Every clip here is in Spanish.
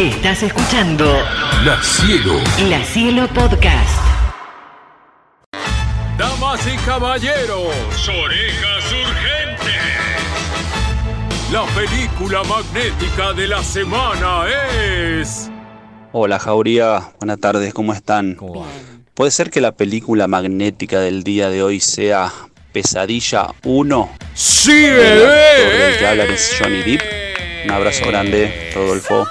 Estás escuchando La Cielo. La Cielo Podcast. Damas y caballeros, orejas urgentes. La película magnética de la semana es... Hola Jauría, buenas tardes, ¿cómo están? ¿Puede ser que la película magnética del día de hoy sea Pesadilla 1? ¡Sí, El actor del que hablan es Johnny Depp. Un abrazo grande, Rodolfo.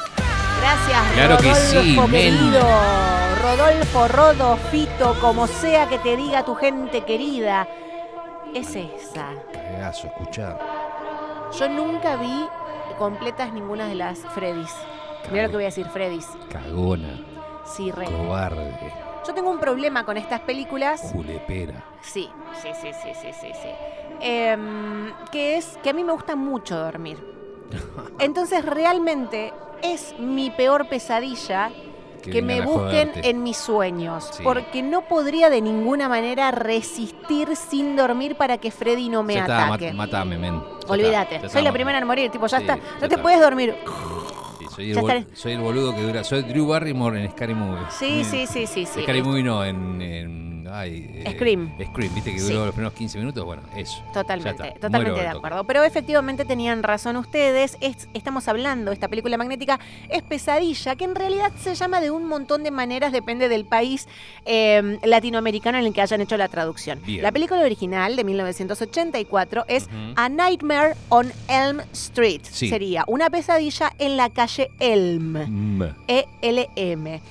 Gracias, Claro que Rodolfo, men. querido. Rodolfo, Rodo, Fito, como sea que te diga tu gente querida. Es esa. Cagazo, escuchá. Yo nunca vi completas ninguna de las Freddys. Mira lo que voy a decir, Freddys. Cagona, Sí, re. cobarde, Yo tengo un problema con estas películas. julepera. Sí, sí, sí, sí, sí, sí, sí. Em, que es que a mí me gusta mucho dormir. Entonces realmente es mi peor pesadilla que, me busquen joderte. en mis sueños. Sí. Porque no podría de ninguna manera resistir sin dormir para que Freddy no me Ya está, ataque. mat- matame, men. Olvídate, está, soy la está, primera en morir, tipo, ya Sí, está. ya No te está. puedes dormir. Sí, soy, el soy boludo que dura. Soy Drew Barrymore en Scary Movie. Sí, sí, sí, sí, sí. Scary Movie no, en. en- ay, eh, Scream. Scream, viste que Sí. duró los primeros 15 minutos. Bueno, eso. Totalmente, está, totalmente de acuerdo. Pero efectivamente tenían razón ustedes. Es- estamos hablando, esta película magnética es pesadilla, que en realidad se llama de un montón de maneras, depende del país eh, latinoamericano en el que hayan hecho la traducción. Bien. La película original de 1984 es. A Nightmare on Elm Street. Sí. Sería una pesadilla en la calle Elm. Mm. E-L-M.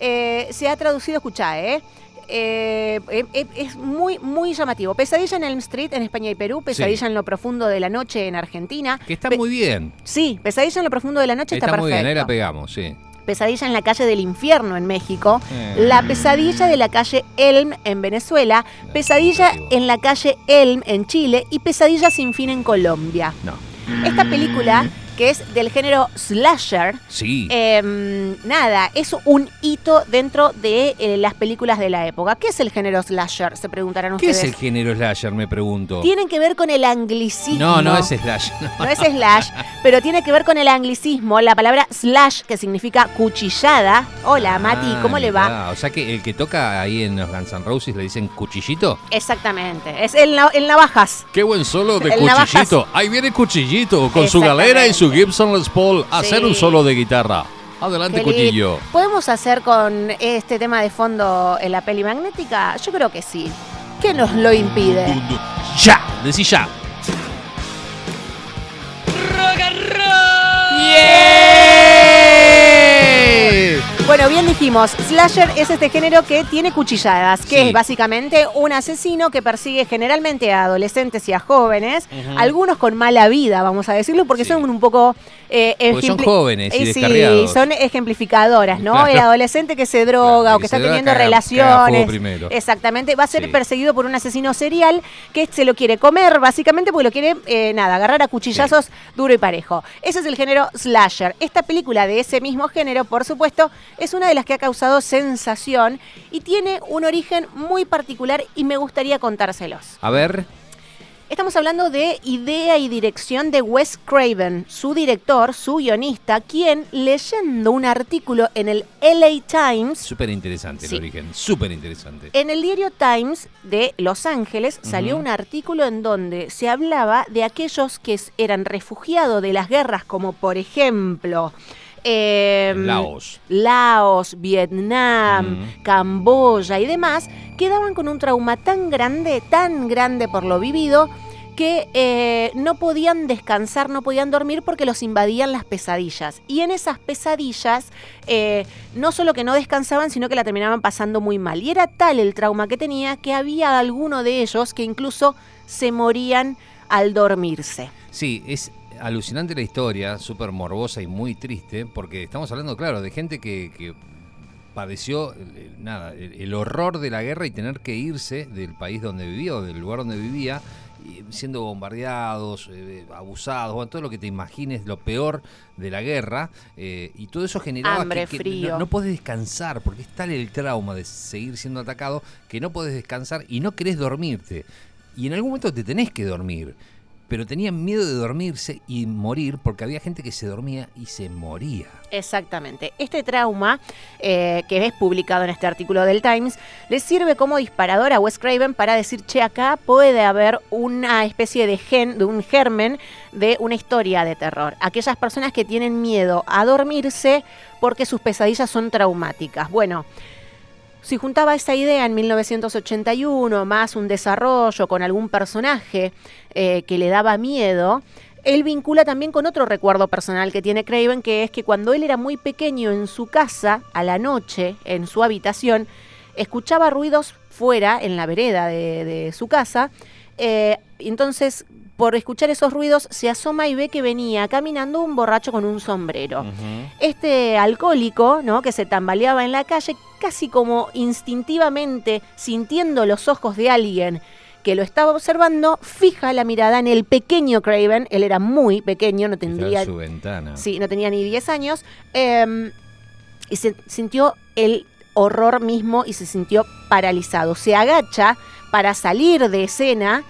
Eh, se ha traducido, escuchá, ¿eh? Eh, eh, eh, es muy, muy llamativo. Pesadilla en Elm Street en España y Perú, Pesadilla Sí. en lo profundo de la noche en Argentina. Que está Pe- muy bien. Sí, Pesadilla en lo profundo de la noche está, Está, muy bien, ahí la pegamos, sí. Pesadilla en la calle del infierno en México. Eh. La pesadilla de la calle Elm en Venezuela. Pesadilla en la calle Elm en Chile. Y Pesadilla sin fin en Colombia. No. Esta película, que es del género slasher, Sí. Em, nada, es un hito dentro de eh, las películas de la época. ¿Qué es el género slasher? Se preguntarán ¿Qué ustedes. es el género slasher, me pregunto? Tienen que ver con el anglicismo. No, no es slasher. no. No es slash, pero tiene que ver con el anglicismo. La palabra slash, que significa cuchillada. Hola, Mati, Ah, ¿cómo le va? O sea que el que toca ahí en los Guns N' Roses le dicen cuchillito. Exactamente, es el, el navajas. Qué buen solo de El navajas. cuchillito. Ahí viene cuchillito con su galera y su Gibson Les Paul a hacer Sí. un solo de guitarra. Adelante, cuchillo. ¿Podemos hacer con este tema de fondo en la peli magnética? Yo creo que sí. ¿Qué nos lo impide? Ya, decí ya. Bien dijimos, slasher es este género que tiene cuchilladas, que Sí. es básicamente un asesino que persigue generalmente a adolescentes y a jóvenes, algunos con mala vida, vamos a decirlo, porque Sí. son un poco... eh, Porque son jóvenes y Eh, sí, son ejemplificadoras, ¿no? Claro. El adolescente que se droga Claro, o que está teniendo caga- caga relaciones. primero. Exactamente, va a ser Sí. perseguido por un asesino serial que se lo quiere comer, básicamente porque lo quiere, eh, nada, agarrar a cuchillazos duro y parejo. Ese es el género slasher. Esta película de ese mismo género, por supuesto, es una de las que ha causado sensación y tiene un origen muy particular y me gustaría contárselos. A ver. Estamos hablando de idea y dirección de Wes Craven, su director, su guionista, quien leyendo un artículo en el LA Times Súper interesante Sí. el origen. Súper interesante. en el diario Times de Los Ángeles salió un artículo en donde se hablaba de aquellos que eran refugiados de las guerras, como por ejemplo em, Laos. Laos, Vietnam, Ujú. Camboya y demás, quedaban con un trauma tan grande, tan grande por lo vivido, que eh, no podían descansar, no podían dormir porque los invadían las pesadillas. Y en esas pesadillas, eh, no solo que no descansaban, sino que la terminaban pasando muy mal. Y era tal el trauma que tenía que había alguno de ellos que incluso se morían al dormirse. Sí, es alucinante la historia, súper morbosa y muy triste, porque estamos hablando, claro, de gente que, que padeció nada, el, el horror de la guerra y tener que irse del país donde vivía o del lugar donde vivía, siendo bombardeados, eh, abusados, bueno, todo lo que te imagines, lo peor de la guerra, eh, y todo eso generaba Hambre, que, que frío. no, no podés descansar, porque es tal el trauma de seguir siendo atacado que no podés descansar y no querés dormirte. Y en algún momento te tenés que dormir. Pero tenían miedo de dormirse y morir porque había gente que se dormía y se moría. Exactamente. Este trauma, eh, que es publicado en este artículo del Times, le sirve como disparador a Wes Craven para decir, che, acá puede haber una especie de gen, de un germen de una historia de terror. Aquellas personas que tienen miedo a dormirse porque sus pesadillas son traumáticas. Bueno, si juntaba esa idea en 1981, más un desarrollo con algún personaje eh, que le daba miedo, él vincula también con otro recuerdo personal que tiene Craven, que es que cuando él era muy pequeño en su casa, a la noche, en su habitación, escuchaba ruidos fuera, en la vereda de, su casa. Eh, entonces, por escuchar esos ruidos, se asoma y ve que venía caminando un borracho con un sombrero. Este alcohólico, ¿no? Que se tambaleaba en la calle, casi como instintivamente, sintiendo los ojos de alguien que lo estaba observando, fija la mirada en el pequeño Craven. Él era muy pequeño, no tendría. su ventana. Sí, no tenía ni 10 años. Em, y se sintió el horror mismo y se sintió paralizado. Se agacha para salir de escena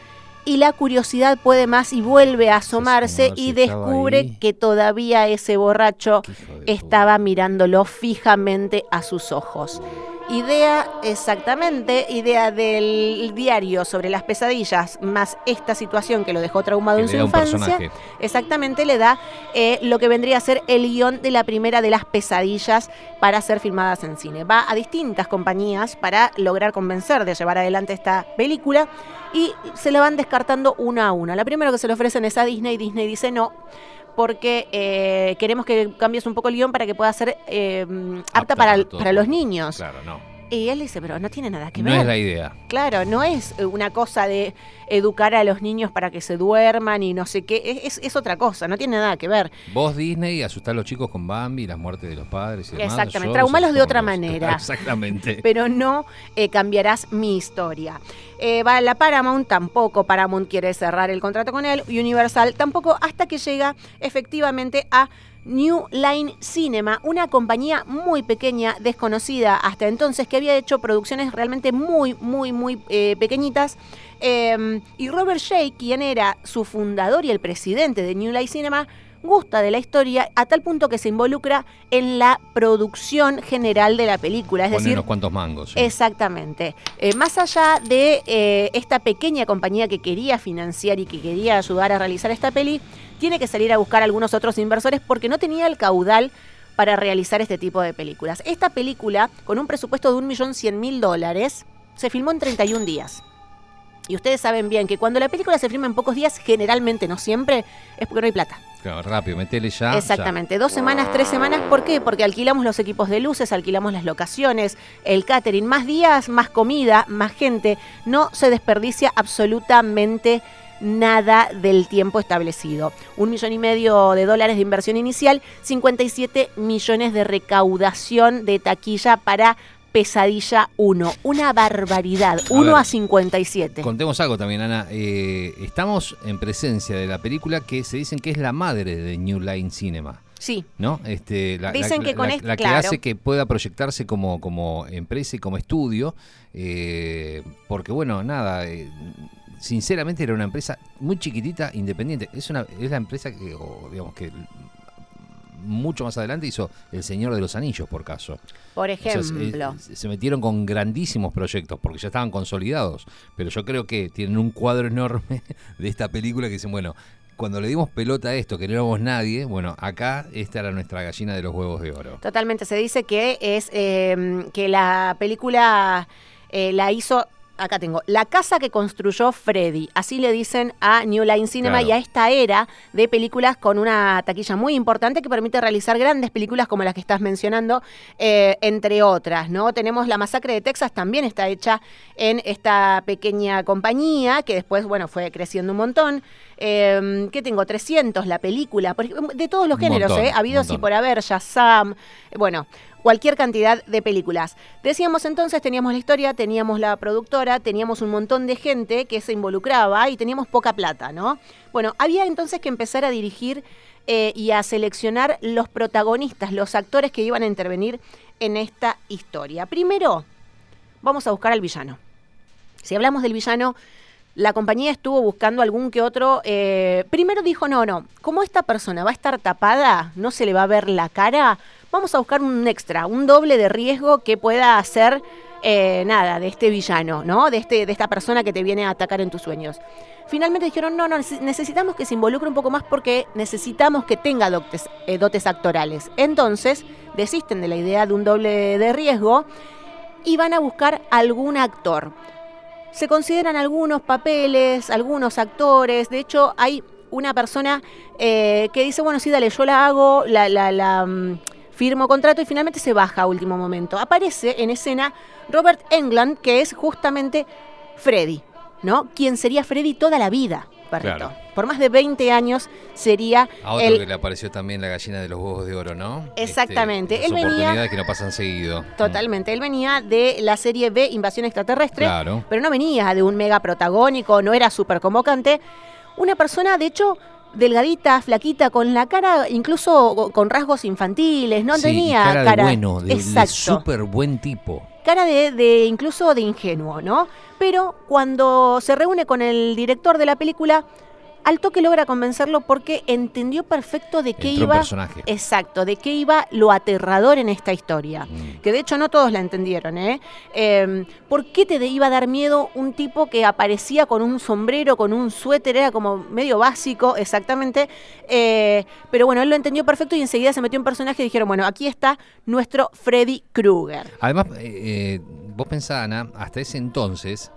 y la curiosidad puede más y vuelve a asomarse y descubre que todavía ese borracho estaba mirándolo fijamente a sus ojos. Idea, exactamente, idea del diario sobre las pesadillas, más esta situación que lo dejó traumado en su infancia. Exactamente, le da eh, lo que vendría a ser el guion de la primera de las pesadillas para ser filmadas en cine. Va a distintas compañías para lograr convencer de llevar adelante esta película y se la van descartando una a una. La primera que se le ofrecen es a Disney, Disney dice no porque eh, queremos que cambies un poco el guion para que pueda ser eh, apta, para, para los niños. Claro, no. Y él dice, pero no tiene nada que ver. No es la idea. Claro, no es eh, una cosa de educar a los niños para que se duerman y no sé qué. Es, es, otra cosa, no tiene nada que ver. Vos, Disney, asustar a los chicos con Bambi, las muertes de los padres y demás. Exactamente, traumalos de otra manera. Exactamente. Pero no eh, cambiarás mi historia. Eh, va la Paramount tampoco, Paramount quiere cerrar el contrato con él, Universal tampoco, hasta que llega efectivamente a New Line Cinema, una compañía muy pequeña, desconocida hasta entonces, que había hecho producciones realmente muy, muy, muy eh, pequeñitas. Em, y Robert Shea, quien era su fundador y el presidente de New Line Cinema, gusta de la historia a tal punto que se involucra en la producción general de la película. Es decir, unos cuantos mangos. Exactamente. Eh, más allá de eh, esta pequeña compañía que quería financiar y que quería ayudar a realizar esta peli, tiene que salir a buscar algunos otros inversores porque no tenía el caudal para realizar este tipo de películas. Esta película, con un presupuesto de 1.100.000 dólares, se filmó en 31 días. Y ustedes saben bien que cuando la película se filma en pocos días, generalmente, no siempre, es porque no hay plata. Claro, rápido, metele ya. Exactamente, dos semanas, tres semanas, ¿por qué? Porque alquilamos los equipos de luces, alquilamos las locaciones, el catering, más días, más comida, más gente. No se desperdicia absolutamente nada del tiempo establecido. Un millón y medio de dólares de inversión inicial, 57 millones de recaudación de taquilla para Pesadilla 1. Una barbaridad. 1 a, 57. Contemos algo también, Ana. Eh, estamos en presencia de la película que se dicen que es la madre de New Line Cinema. Sí. ¿No? Este, la, Dicen que con la, que hace que pueda proyectarse como, como empresa y como estudio. Eh, porque, bueno, nada. Eh, sinceramente era una empresa muy chiquitita, independiente. Es una es la empresa que, digamos que mucho más adelante hizo El Señor de los Anillos, por caso. Por ejemplo. se metieron con grandísimos proyectos porque ya estaban consolidados, pero yo creo que tienen un cuadro enorme de esta película que dicen, bueno, cuando le dimos pelota a esto, que no éramos nadie, bueno, acá esta era nuestra gallina de los huevos de oro. Totalmente, se dice que es eh, que la película eh, la hizo acá tengo, la casa que construyó Freddy. Así le dicen a New Line Cinema y a esta era de películas con una taquilla muy importante que permite realizar grandes películas como las que estás mencionando, eh, entre otras, ¿no? Tenemos La Masacre de Texas, también está hecha en esta pequeña compañía que después, bueno, fue creciendo un montón. Eh, ¿Qué tengo? 300, la película, de todos los géneros, ¿eh? Habidos y por haber, ya Sam, bueno, cualquier cantidad de películas. Decíamos entonces, teníamos la historia, teníamos la productora, teníamos un montón de gente que se involucraba y teníamos poca plata, ¿no? Bueno, había entonces que empezar a dirigir eh, y a seleccionar los protagonistas, los actores que iban a intervenir en esta historia. Primero, vamos a buscar al villano. Si hablamos del villano, la compañía estuvo buscando algún que otro. eh, primero dijo, no, no, como esta persona va a estar tapada, no se le va a ver la cara, vamos a buscar un extra, un doble de riesgo que pueda hacer eh, nada de este villano, ¿no? De, este, de esta persona que te viene a atacar en tus sueños. Finalmente dijeron, no, no, nece- necesitamos que se involucre un poco más porque necesitamos que tenga dotes, eh, dotes actorales. Entonces, desisten de la idea de un doble de riesgo y van a buscar algún actor. Se consideran algunos papeles, algunos actores. De hecho, hay una persona eh, que dice, bueno, sí, dale, yo la hago, la, la, la, mm, firmo contrato y finalmente se baja a último momento. Aparece en escena Robert Englund, que es justamente Freddy, ¿no? Quien sería Freddy toda la vida. Claro. Por más de 20 años sería A otro el que le apareció también la gallina de los huevos de oro, ¿no? Exactamente. Este, Él venía- oportunidades que no pasan seguido. Totalmente. Él venía de la serie B Invasión Extraterrestre, Claro. pero no venía de un mega protagónico, no era súper convocante. Una persona, de hecho, delgadita, flaquita, con la cara incluso con rasgos infantiles, no Sí, tenía cara, cara. de bueno, de, de Exacto. súper buen tipo. cara de, de incluso de ingenuo, ¿no? Pero cuando se reúne con el director de la película, al toque logra convencerlo porque entendió perfecto de qué Entró en iba. personaje. Exacto, de qué iba lo aterrador en esta historia. Mm. Que de hecho no todos la entendieron, ¿eh? Eh, ¿Por qué te iba a dar miedo un tipo que aparecía con un sombrero, con un suéter? Era como medio básico, exactamente. Eh, pero bueno, él lo entendió perfecto y enseguida se metió en personaje y dijeron, bueno, aquí está nuestro Freddy Krueger. Además, eh, eh, vos pensás, Ana, hasta ese entonces,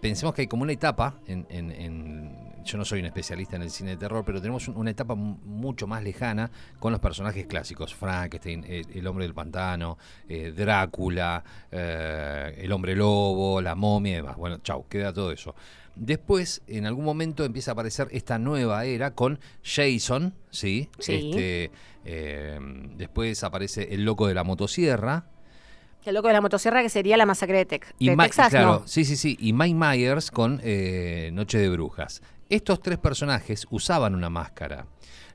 pensemos que hay como una etapa en, en- en- Yo no soy un especialista en el cine de terror, pero tenemos un- una etapa mu- mucho más lejana con los personajes clásicos. Frankenstein, el, el hombre del pantano, eh, Drácula, eh, el hombre lobo, la momia y demás. Bueno, chau, queda todo eso. Después, en algún momento empieza a aparecer esta nueva era con Jason, ¿sí? Sí. Este, eh, después aparece el loco de la motosierra. El loco de la motosierra que sería la masacre de, Tex- Y de Ma- Texas, claro, ¿no? sí, sí, sí. Y Mike Myers con eh, Noche de Brujas. Estos tres personajes usaban una máscara.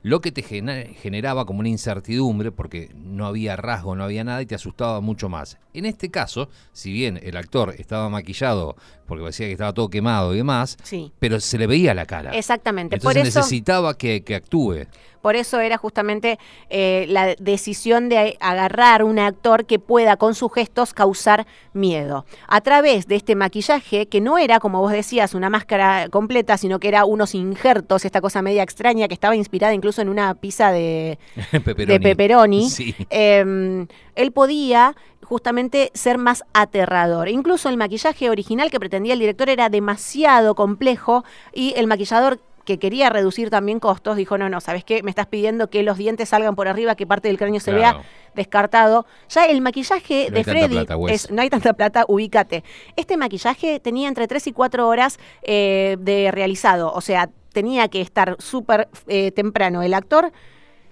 Lo que te generaba como una incertidumbre porque no había rasgo, no había nada y te asustaba mucho más. En este caso, si bien el actor estaba maquillado porque decía que estaba todo quemado y demás, Sí. pero se le veía la cara. Exactamente. Entonces por eso, necesitaba que, que actúe. por eso era justamente eh, la decisión de agarrar un actor que pueda con sus gestos causar miedo. A través de este maquillaje, que no era, como vos decías, una máscara completa, sino que era unos injertos, esta cosa media extraña que estaba inspirada incluso en una pizza de, Pepperoni. de pepperoni, Sí. eh, él podía justamente ser más aterrador. Incluso el maquillaje original que pretendía el director era demasiado complejo y el maquillador que quería reducir también costos, dijo, no, no, ¿sabes qué? Me estás pidiendo que los dientes salgan por arriba, que parte del cráneo se Claro. vea descartado. Ya el maquillaje No de Freddy plata, Wes. es, no hay tanta plata, ubícate. Este maquillaje tenía entre 3 y 4 horas eh, de realizado, o sea, tenía que estar súper eh, temprano el actor,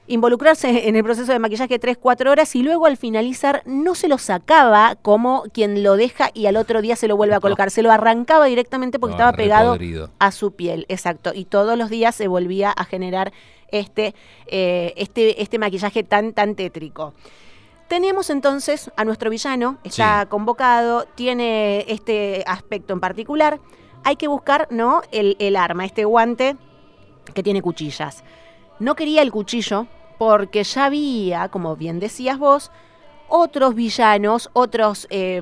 involucrarse en el proceso de maquillaje 3, 4 horas y luego al finalizar no se lo sacaba como quien lo deja y al otro día se lo vuelve a colocar, se lo arrancaba directamente porque No, estaba pegado a su piel, exacto, y todos los días se volvía a generar este, eh, este, este maquillaje tan, tan tétrico. Tenemos entonces a nuestro villano, está Sí. convocado, tiene este aspecto en particular. Hay que buscar, ¿no? El, el arma, este guante que tiene cuchillas. No quería el cuchillo porque ya había, como bien decías vos, otros villanos, otros, eh,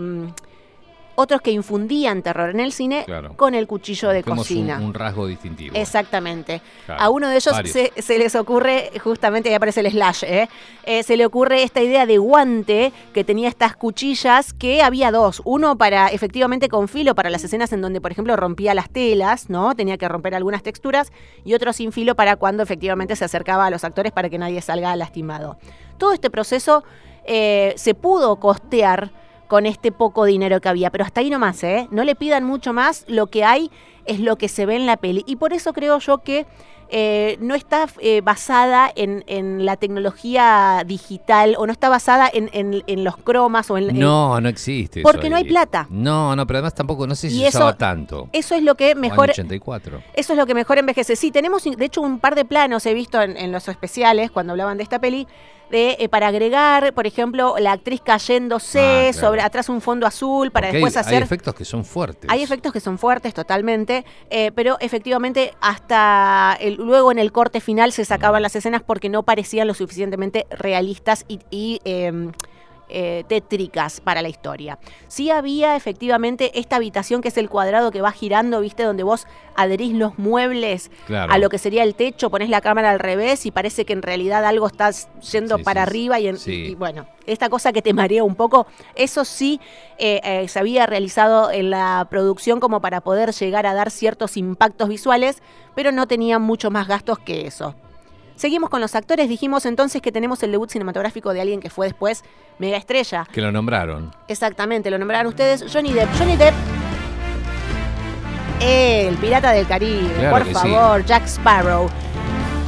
otros que infundían terror en el cine Claro. con el cuchillo de Busquemos un- cocina. Un, rasgo distintivo. Exactamente. Claro, A uno de ellos se les ocurre, justamente ahí aparece el slash, ¿eh? Eh, se le ocurre esta idea de guante que tenía estas cuchillas, que había dos. Uno para, efectivamente, con filo para las escenas en donde, por ejemplo, rompía las telas, ¿no? Tenía que romper algunas texturas. Y otro sin filo para cuando efectivamente se acercaba a los actores para que nadie salga lastimado. Todo este proceso eh, se pudo costear con este poco dinero que había, pero hasta ahí nomás, ¿eh? No le pidan mucho más, lo que hay es lo que se ve en la peli. Y por eso creo yo que eh, no está eh, basada en, en la tecnología digital o no está basada en, en- en los cromas o en... No, no existe. Porque eso no hay plata. No, no, pero además tampoco, no sé si Y se eso- usaba tanto. Eso es lo que mejor... Año 84. Eso es lo que mejor envejece. Sí, tenemos de hecho un par de planos, he visto en, en los especiales cuando hablaban de esta peli, de eh, para agregar, por ejemplo, la actriz cayéndose Ah, claro. sobre atrás un fondo azul para hay- después hay, hacer efectos que son fuertes. Hay efectos que son fuertes totalmente. Eh, pero efectivamente hasta el- luego en el corte final se sacaban las escenas porque no parecían lo suficientemente realistas y, eh, eh, tétricas para la historia. Sí había efectivamente esta habitación que es el cuadrado que va girando, ¿viste? Donde vos adherís los muebles Claro. a lo que sería el techo, pones la cámara al revés y parece que en realidad algo está yendo Sí, para sí, arriba y, en- sí. y bueno, esta cosa que te marea un poco, eso sí eh, eh, se había realizado en la producción como para poder llegar a dar ciertos impactos visuales, pero no tenía mucho más gastos que eso. Seguimos con los actores, dijimos entonces que tenemos el debut cinematográfico de alguien que fue después mega estrella. Que lo nombraron. Exactamente, lo nombraron ustedes, Johnny Depp. Johnny Depp, el pirata del Caribe, Claro por sí. favor, Jack Sparrow.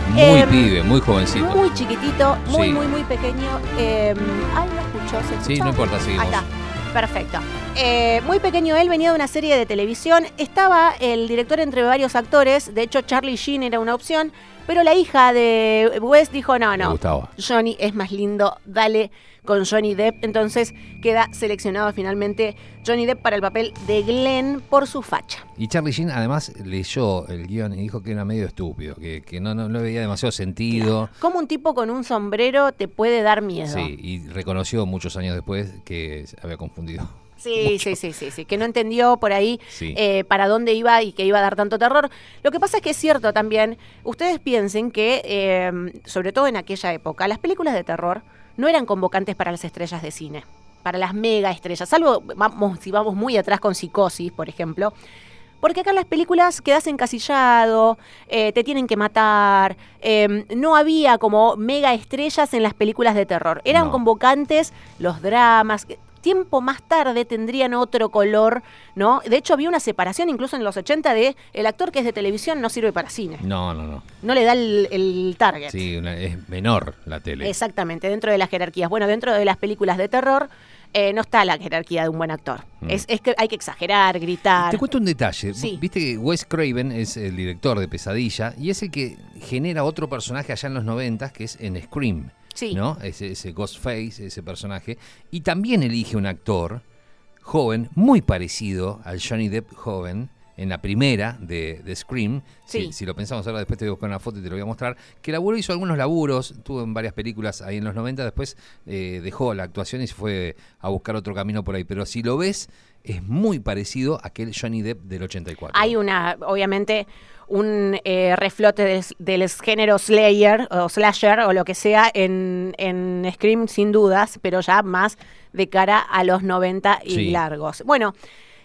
Muy Em, pibe, muy jovencito. Muy chiquitito, muy, Sí. muy, muy pequeño. Eh, ay, lo escuchó, ¿se Sí, escuchó? no importa, seguimos. Ahí está. Perfecto. Eh, muy pequeño él, venía de una serie de televisión. Estaba el director entre varios actores. De hecho, Charlie Sheen era una opción. Pero la hija de West dijo: No, no. Johnny es más lindo, dale con Johnny Depp. Entonces queda seleccionado finalmente Johnny Depp para el papel de Glenn por su facha. Y Charlie Sheen además leyó el guion y dijo que era medio estúpido, que, que no, no, no veía demasiado sentido. ¿Cómo un tipo con un sombrero te puede dar miedo? Sí, y reconoció muchos años después que se había confundido. Sí, sí, sí, sí, sí, que no entendió por ahí Sí. eh, para dónde iba y que iba a dar tanto terror. Lo que pasa es que es cierto también, ustedes piensen que, eh, sobre todo en aquella época, las películas de terror no eran convocantes para las estrellas de cine, para las mega estrellas, salvo vamos, si vamos muy atrás con Psicosis, por ejemplo. Porque acá en las películas quedas encasillado, eh, te tienen que matar, eh, no había como mega estrellas en las películas de terror. Eran No. convocantes los dramas. Tiempo más tarde tendrían otro color, ¿no? De hecho, había una separación incluso en los 80 de el actor que es de televisión no sirve para cine. No, no, no. No le da el, el target. Sí, una- es menor la tele. Exactamente, dentro de las jerarquías. Bueno, dentro de las películas de terror eh, no está la jerarquía de un buen actor. Mm. Es, es que hay que exagerar, gritar. Te cuento un detalle. Sí. Viste que Wes Craven es el director de Pesadilla y es el que genera otro personaje allá en los 90 que es en Scream. Sí. ¿No? Ese, ese Ghostface, ese personaje. Y también elige un actor joven, muy parecido al Johnny Depp joven. En la primera de, de Scream, Sí. si, si lo pensamos ahora, después te voy a buscar una foto y te lo voy a mostrar, que laburó, hizo algunos laburos, tuvo en varias películas ahí en los 90, después eh, dejó la actuación y se fue a buscar otro camino por ahí. Pero si lo ves, es muy parecido a aquel Johnny Depp del 84. Hay una, obviamente, un eh, reflote del, del género Slayer o Slasher o lo que sea en, en Scream, sin dudas, pero ya más de cara a los 90 y Sí. largos. Bueno.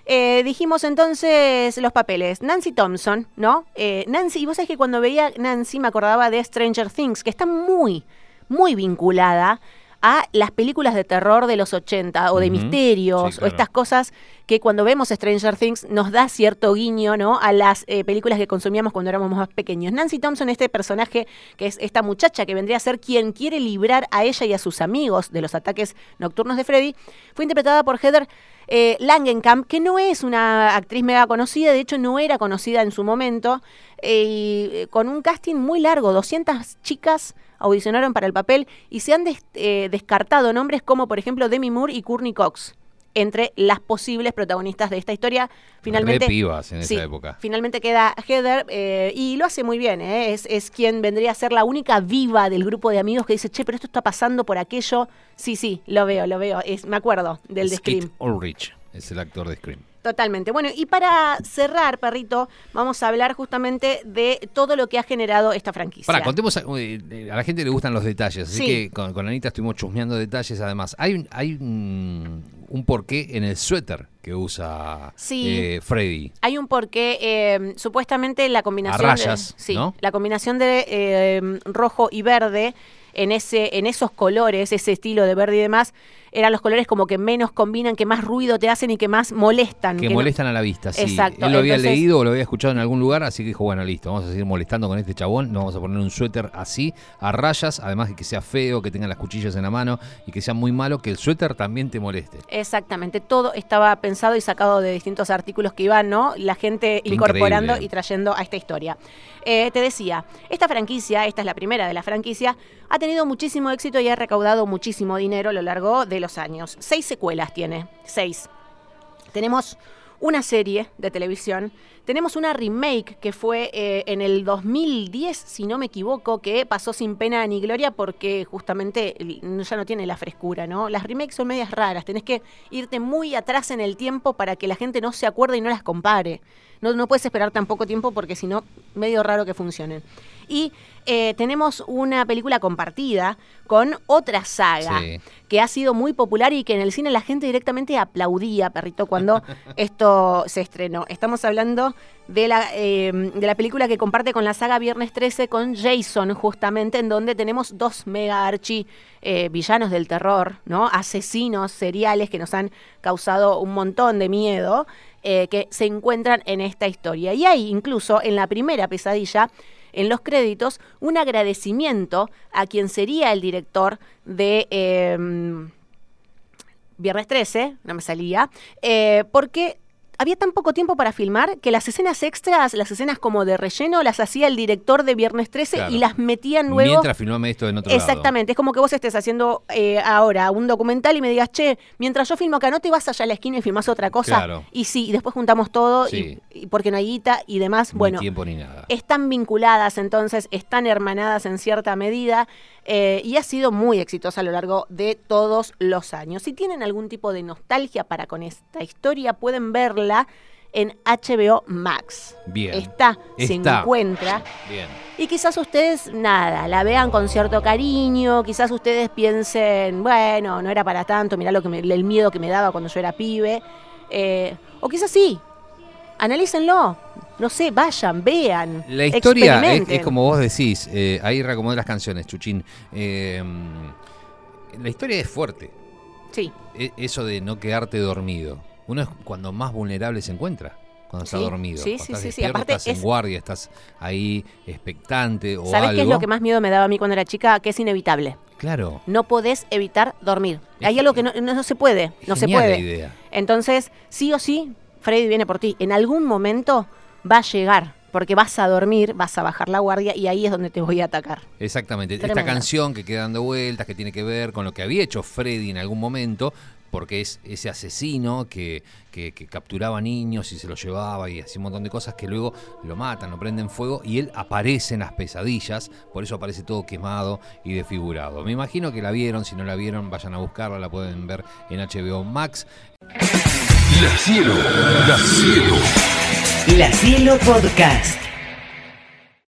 eh, dijimos entonces los papeles. Nancy Thompson, ¿no? Eh, Nancy, y vos sabés que cuando veía Nancy me acordaba de Stranger Things, que está muy, muy vinculada a las películas de terror de los 80 o de misterios Sí, o estas cosas que cuando vemos Stranger Things nos da cierto guiño ¿no? a las eh, películas que consumíamos cuando éramos más pequeños. Nancy Thompson, este personaje que es esta muchacha que vendría a ser quien quiere librar a ella y a sus amigos de los ataques nocturnos de Freddy, fue interpretada por Heather eh, Langenkamp, que no es una actriz mega conocida, de hecho no era conocida en su momento, y, eh, con un casting muy largo, 200 chicas audicionaron para el papel y se han des- eh, descartado nombres como por ejemplo Demi Moore y Courtney Cox entre las posibles protagonistas de esta historia. Finalmente, Re pibas en esa sí, época. Finalmente queda Heather eh, y lo hace muy bien. ¿eh? Es, es quien vendría a ser la única viva del grupo de amigos que dice, che, pero esto está pasando por aquello. Sí, sí, lo veo, lo veo. Es, me acuerdo del de Scream. Ulrich es el actor de Scream. Totalmente. Bueno, y para cerrar, perrito, vamos a hablar justamente de todo lo que ha generado esta franquicia. Para, contemos, a, eh, a la gente le gustan los detalles, así Sí. que con, con Anita estuvimos chusmeando detalles. Además, hay un, hay un, un porqué en el suéter que usa Sí. eh, Freddy. Hay un porqué, eh, supuestamente la combinación A rayas, de, sí, ¿no? la combinación de eh, rojo y verde en ese, en esos colores, ese estilo de verde y demás, eran los colores como que menos combinan, que más ruido te hacen y que más molestan. Que molestan a la vista, sí. Exacto, Él lo había entonces- leído o lo había escuchado en algún lugar, así que dijo, bueno, listo, vamos a seguir molestando con este chabón, no vamos a poner un suéter así, a rayas, además de que sea feo, que tenga las cuchillas en la mano y que sea muy malo, que el suéter también te moleste. Exactamente, todo estaba pensado y sacado de distintos artículos que iban, ¿no? La gente Qué incorporando increíble. y trayendo a esta historia. Eh, te decía, esta franquicia, esta es la primera de la franquicia, ha tenido muchísimo éxito y ha recaudado muchísimo dinero a lo largo de los años. Seis secuelas tiene, seis. Tenemos una serie de televisión. Tenemos una remake que fue eh, en el 2010, si no me equivoco, que pasó sin pena ni gloria porque justamente ya no tiene la frescura, ¿no? Las remakes son medias raras, tenés que irte muy atrás en el tiempo para que la gente no se acuerde y no las compare. No, no puedes esperar tan poco tiempo porque si no, medio raro que funcionen. Y eh, tenemos una película compartida con otra saga que ha sido muy popular y que en el cine la gente directamente aplaudía, perrito, cuando esto se estrenó. Estamos hablando de la, eh, de la película que comparte con la saga Viernes 13 con Jason, justamente, en donde tenemos dos mega archi eh, villanos del terror, ¿no? Asesinos seriales que nos han causado un montón de miedo, que se encuentran en esta historia. Y hay incluso en la primera pesadilla en los créditos un agradecimiento a quien sería el director de... Em, Viernes 13, no me salía, eh, porque había tan poco tiempo para filmar que las escenas extras, las escenas como de relleno, las hacía el director de Viernes 13 y las metían luego. Mientras filmame esto en otro Exactamente, es como que vos estés haciendo eh, ahora un documental y me digas, che, mientras yo filmo acá, ¿no te vas allá a la esquina y filmas otra cosa? Y sí, y después juntamos todo, y, porque no hay guita y demás. Ni bueno, tiempo ni nada. están vinculadas entonces, están hermanadas en cierta medida. Eh, y ha sido muy exitosa a lo largo de todos los años. Si tienen algún tipo de nostalgia para con esta historia, pueden verla en HBO Max. Bien. Está, se encuentra. Bien. Y quizás ustedes, nada, la vean con cierto cariño, quizás ustedes piensen, bueno, no era para tanto, mirá lo que el miedo que me daba cuando yo era pibe. Eh, o quizás sí, analícenlo. No sé, vayan, vean. La historia es, como vos decís, eh, ahí recomodé las canciones, Chuchín. Eh, la historia es fuerte. Sí. E, eso de no quedarte dormido. Uno es cuando más vulnerable se encuentra cuando está dormido. Sí, sí, sí, sí. Aparte estás en guardia, estás ahí expectante o ¿Sabes qué es lo que más miedo me daba a mí cuando era chica? Que es inevitable. Claro. No podés evitar dormir. Hay algo que no, no, se puede, no se puede. idea. Entonces, sí o sí, Freddy viene por ti. En algún momento va a llegar porque vas a dormir, vas a bajar la guardia y ahí es donde te voy a atacar. Exactamente. Esta canción que queda dando vueltas, que tiene que ver con lo que había hecho Freddy en algún momento, porque es ese asesino que, que, capturaba niños y se los llevaba y hacía un montón de cosas que luego lo matan, lo prenden fuego y él aparece en las pesadillas, por eso aparece todo quemado y desfigurado. Me imagino que la vieron, si no la vieron, vayan a buscarla, la pueden ver en HBO Max. La cielo, la cielo. La cielo podcast.